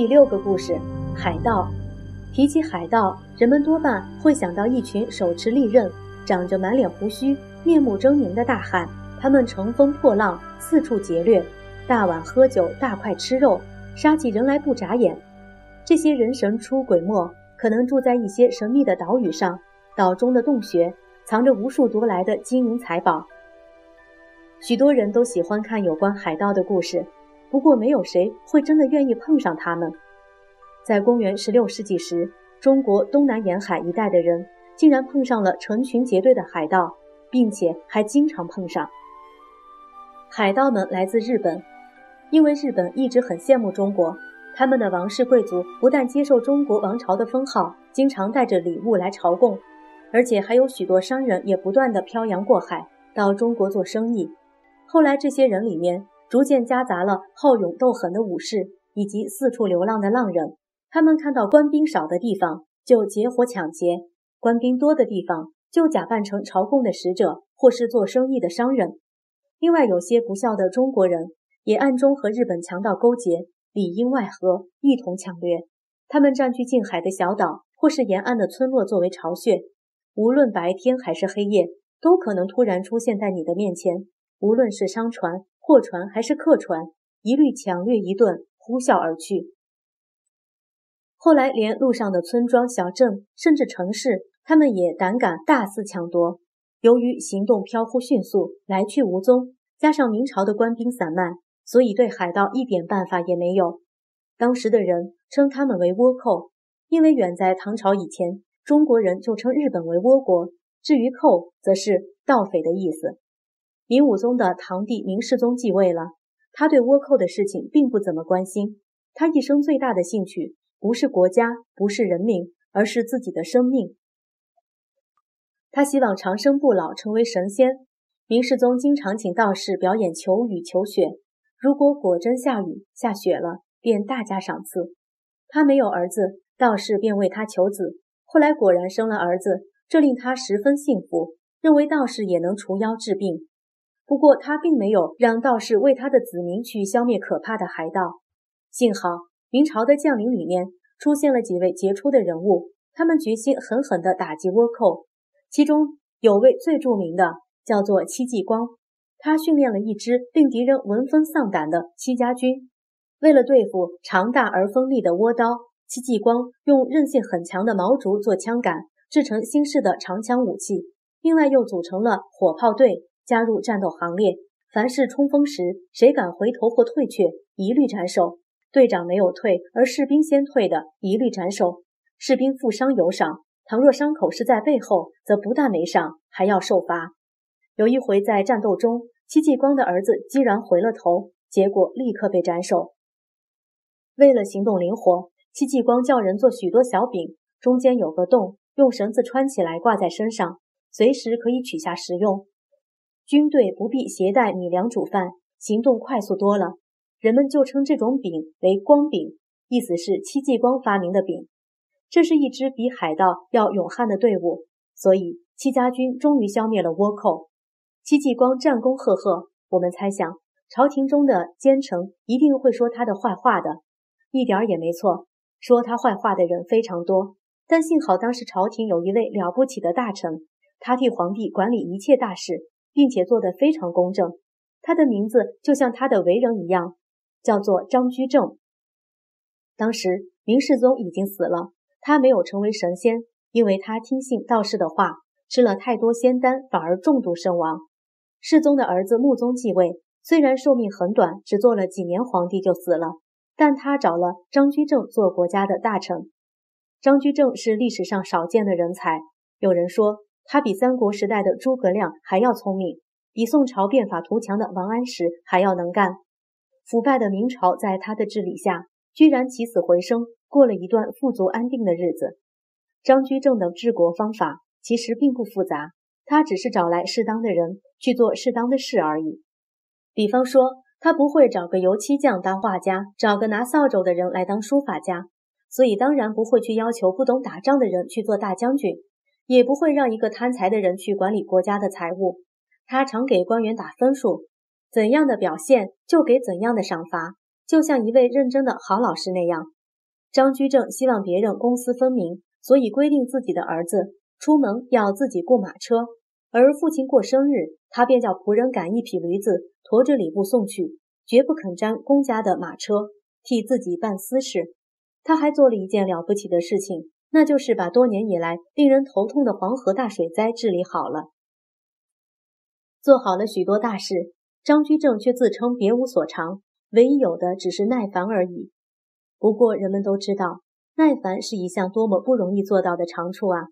第六个故事：海盗。提起海盗，人们多半会想到一群手持利刃、长着满脸胡须、面目狰狞的大汉。他们乘风破浪，四处劫掠，大碗喝酒，大块吃肉，杀起人来不眨眼。这些人神出鬼没，可能住在一些神秘的岛屿上，岛中的洞穴藏着无数夺来的金银财宝。许多人都喜欢看有关海盗的故事，不过没有谁会真的愿意碰上他们。在公元十六世纪时，中国东南沿海一带的人竟然碰上了成群结队的海盗，并且还经常碰上。海盗们来自日本，因为日本一直很羡慕中国，他们的王室贵族不但接受中国王朝的封号，经常带着礼物来朝贡，而且还有许多商人也不断的漂洋过海到中国做生意。后来，这些人里面逐渐夹杂了好勇斗狠的武士以及四处流浪的浪人。他们看到官兵少的地方就结伙抢劫，官兵多的地方就假扮成朝贡的使者或是做生意的商人。另外，有些不孝的中国人也暗中和日本强盗勾结，里应外合，一同抢掠。他们占据近海的小岛或是沿岸的村落作为巢穴，无论白天还是黑夜，都可能突然出现在你的面前。无论是商船、货船还是客船，一律抢掠一顿，呼啸而去。后来，连路上的村庄、小镇，甚至城市，他们也胆敢大肆抢夺。由于行动飘忽迅速，来去无踪，加上明朝的官兵散漫，所以对海盗一点办法也没有。当时的人称他们为倭寇，因为远在唐朝以前，中国人就称日本为倭国。至于寇，则是盗匪的意思。明武宗的堂弟明世宗继位了，他对倭寇的事情并不怎么关心。他一生最大的兴趣不是国家，不是人民，而是自己的生命。他希望长生不老，成为神仙。明世宗经常请道士表演求雨求雪，如果果真下雨下雪了，便大加赏赐。他没有儿子，道士便为他求子，后来果然生了儿子，这令他十分幸福，认为道士也能除妖治病。不过，他并没有让道士为他的子民去消灭可怕的海盗。幸好，明朝的将领里面出现了几位杰出的人物，他们决心狠狠地打击倭寇。其中有位最著名的，叫做戚继光。他训练了一支令敌人闻风丧胆的戚家军。为了对付长大而锋利的倭刀，戚继光用韧性很强的毛竹做枪杆，制成新式的长枪武器。另外，又组成了火炮队。加入战斗行列，凡是冲锋时，谁敢回头或退却，一律斩首。队长没有退，而士兵先退的，一律斩首。士兵负伤有赏，倘若伤口是在背后，则不但没赏，还要受罚。有一回在战斗中，戚继光的儿子居然回了头，结果立刻被斩首。为了行动灵活，戚继光叫人做许多小饼，中间有个洞，用绳子穿起来挂在身上，随时可以取下食用。军队不必携带米粮煮饭，行动快速多了。人们就称这种饼为“光饼”，意思是戚继光发明的饼。这是一支比海盗要勇悍的队伍，所以戚家军终于消灭了倭寇。戚继光战功赫赫，我们猜想朝廷中的奸臣一定会说他的坏话的，一点也没错。说他坏话的人非常多，但幸好当时朝廷有一位了不起的大臣，他替皇帝管理一切大事。并且做得非常公正，他的名字就像他的为人一样，叫做张居正。当时明世宗已经死了，他没有成为神仙，因为他听信道士的话，吃了太多仙丹，反而中毒身亡。世宗的儿子穆宗继位，虽然寿命很短，只做了几年皇帝就死了，但他找了张居正做国家的大臣。张居正是历史上少见的人才，有人说。他比三国时代的诸葛亮还要聪明，比宋朝变法图强的王安石还要能干。腐败的明朝在他的治理下，居然起死回生，过了一段富足安定的日子。张居正的治国方法其实并不复杂，他只是找来适当的人去做适当的事而已。比方说，他不会找个油漆匠当画家，找个拿扫帚的人来当书法家，所以当然不会去要求不懂打仗的人去做大将军。也不会让一个贪财的人去管理国家的财务。他常给官员打分数，怎样的表现就给怎样的赏罚，就像一位认真的好老师那样。张居正希望别人公私分明，所以规定自己的儿子出门要自己雇马车，而父亲过生日，他便叫仆人赶一匹驴子，驮着礼物送去，绝不肯沾公家的马车，替自己办私事。他还做了一件了不起的事情，那就是把多年以来令人头痛的黄河大水灾治理好了。做好了许多大事，张居正却自称别无所长，唯一有的只是耐烦而已。不过，人们都知道，耐烦是一项多么不容易做到的长处啊！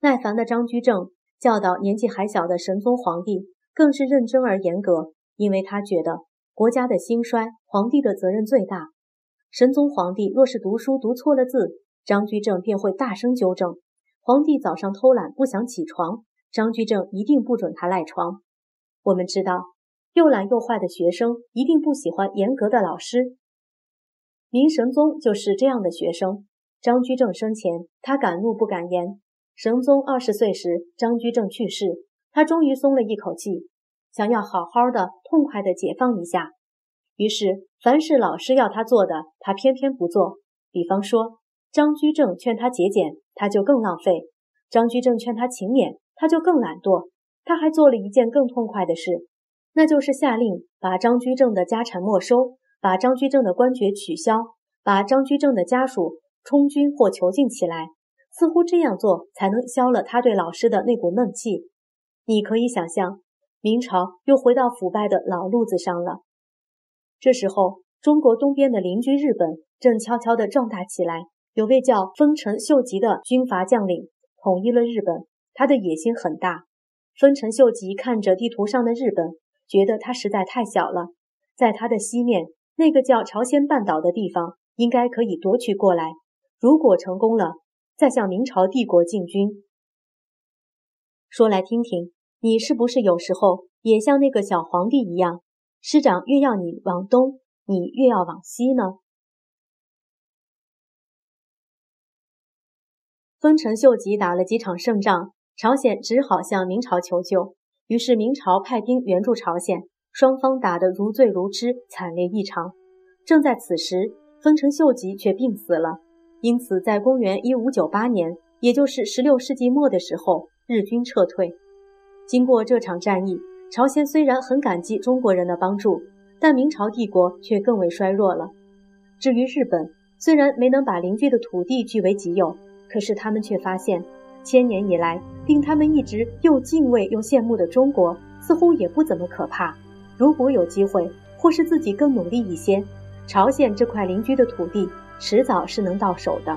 耐烦的张居正教导年纪还小的神宗皇帝，更是认真而严格，因为他觉得国家的兴衰，皇帝的责任最大。神宗皇帝若是读书读错了字，张居正便会大声纠正。皇帝早上偷懒不想起床，张居正一定不准他赖床。我们知道，又懒又坏的学生一定不喜欢严格的老师。明神宗就是这样的学生。张居正生前，他敢怒不敢言。神宗二十岁时，张居正去世，他终于松了一口气，想要好好的、痛快的解放一下。于是，凡是老师要他做的，他偏偏不做。比方说，张居正劝他节俭，他就更浪费；张居正劝他勤勉，他就更懒惰。他还做了一件更痛快的事，那就是下令把张居正的家产没收。把张居正的官爵取消，把张居正的家属充军或囚禁起来，似乎这样做才能消了他对老师的那股闷气。你可以想象，明朝又回到腐败的老路子上了。这时候，中国东边的邻居日本正悄悄地壮大起来，有位叫丰臣秀吉的军阀将领统一了日本，他的野心很大。丰臣秀吉看着地图上的日本，觉得它实在太小了，在他的西面。那个叫朝鲜半岛的地方应该可以夺取过来。如果成功了，再向明朝帝国进军。说来听听，你是不是有时候也像那个小皇帝一样，师长越要你往东，你越要往西呢？丰臣秀吉打了几场胜仗，朝鲜只好向明朝求救。于是明朝派兵援助朝鲜。双方打得如醉如痴，惨烈异常。正在此时，丰臣秀吉却病死了。因此，在公元一五九八年，也就是十六世纪末的时候，日军撤退。经过这场战役，朝鲜虽然很感激中国人的帮助，但明朝帝国却更为衰弱了。至于日本，虽然没能把邻居的土地据为己有，可是他们却发现，千年以来令他们一直又敬畏又羡慕的中国，似乎也不怎么可怕。如果有机会，或是自己更努力一些，朝鲜这块邻居的土地迟早是能到手的。